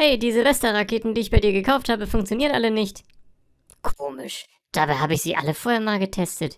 Hey, diese Vesta-Raketen, die ich bei dir gekauft habe, funktionieren alle nicht. Komisch. Dabei habe ich sie alle vorher mal getestet.